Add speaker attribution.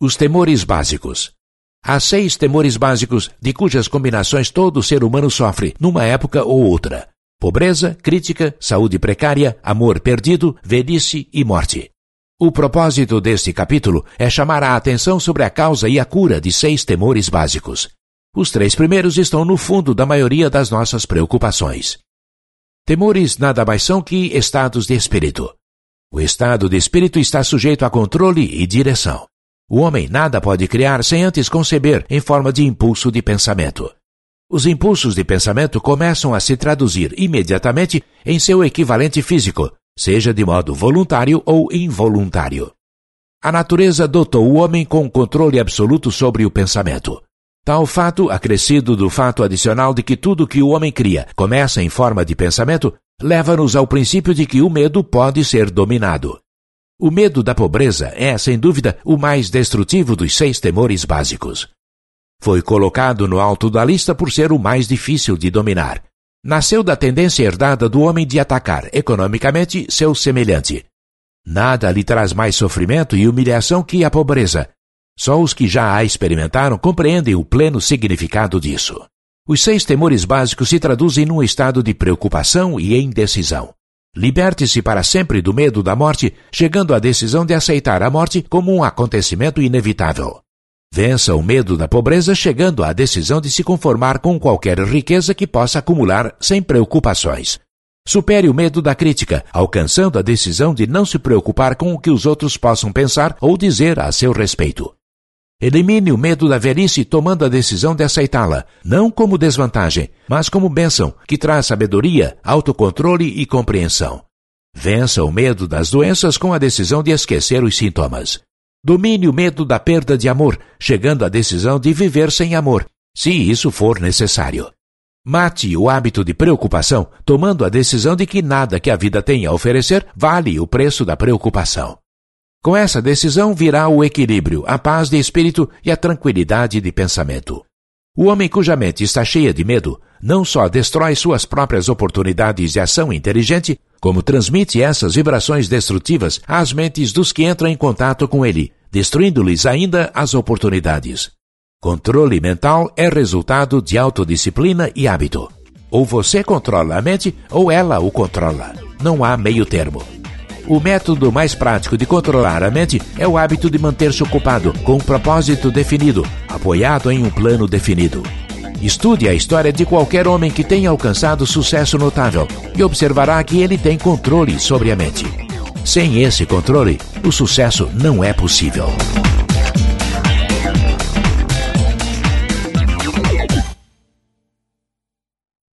Speaker 1: Os temores básicos. Há seis temores básicos de cujas combinações todo ser humano sofre, numa época ou outra: pobreza, crítica, saúde precária, amor perdido, velhice e morte. O propósito deste capítulo é chamar a atenção sobre a causa e a cura de seis temores básicos. Os três primeiros estão no fundo da maioria das nossas preocupações. Temores nada mais são que estados de espírito. O estado de espírito está sujeito a controle e direção. O homem nada pode criar sem antes conceber em forma de impulso de pensamento. Os impulsos de pensamento começam a se traduzir imediatamente em seu equivalente físico, seja de modo voluntário ou involuntário. A natureza dotou o homem com controle absoluto sobre o pensamento. Tal fato, acrescido do fato adicional de que tudo que o homem cria começa em forma de pensamento, leva-nos ao princípio de que o medo pode ser dominado. O medo da pobreza é, sem dúvida, o mais destrutivo dos seis temores básicos. Foi colocado no alto da lista por ser o mais difícil de dominar. Nasceu da tendência herdada do homem de atacar economicamente seu semelhante. Nada lhe traz mais sofrimento e humilhação que a pobreza. Só os que já a experimentaram compreendem o pleno significado disso. Os seis temores básicos se traduzem num estado de preocupação e indecisão. Liberte-se para sempre do medo da morte, chegando à decisão de aceitar a morte como um acontecimento inevitável. Vença o medo da pobreza, chegando à decisão de se conformar com qualquer riqueza que possa acumular sem preocupações. Supere o medo da crítica, alcançando a decisão de não se preocupar com o que os outros possam pensar ou dizer a seu respeito. Elimine o medo da velhice tomando a decisão de aceitá-la, não como desvantagem, mas como bênção, que traz sabedoria, autocontrole e compreensão. Vença o medo das doenças com a decisão de esquecer os sintomas. Domine o medo da perda de amor, chegando à decisão de viver sem amor, se isso for necessário. Mate o hábito de preocupação, tomando a decisão de que nada que a vida tenha a oferecer vale o preço da preocupação. Com essa decisão virá o equilíbrio, a paz de espírito e a tranquilidade de pensamento. O homem cuja mente está cheia de medo não só destrói suas próprias oportunidades de ação inteligente, como transmite essas vibrações destrutivas às mentes dos que entram em contato com ele, destruindo-lhes ainda as oportunidades. Controle mental é resultado de autodisciplina e hábito. Ou você controla a mente, ou ela o controla. Não há meio termo. O método mais prático de controlar a mente é o hábito de manter-se ocupado, com um propósito definido, apoiado em um plano definido. Estude a história de qualquer homem que tenha alcançado sucesso notável e observará que ele tem controle sobre a mente. Sem esse controle, o sucesso não é possível.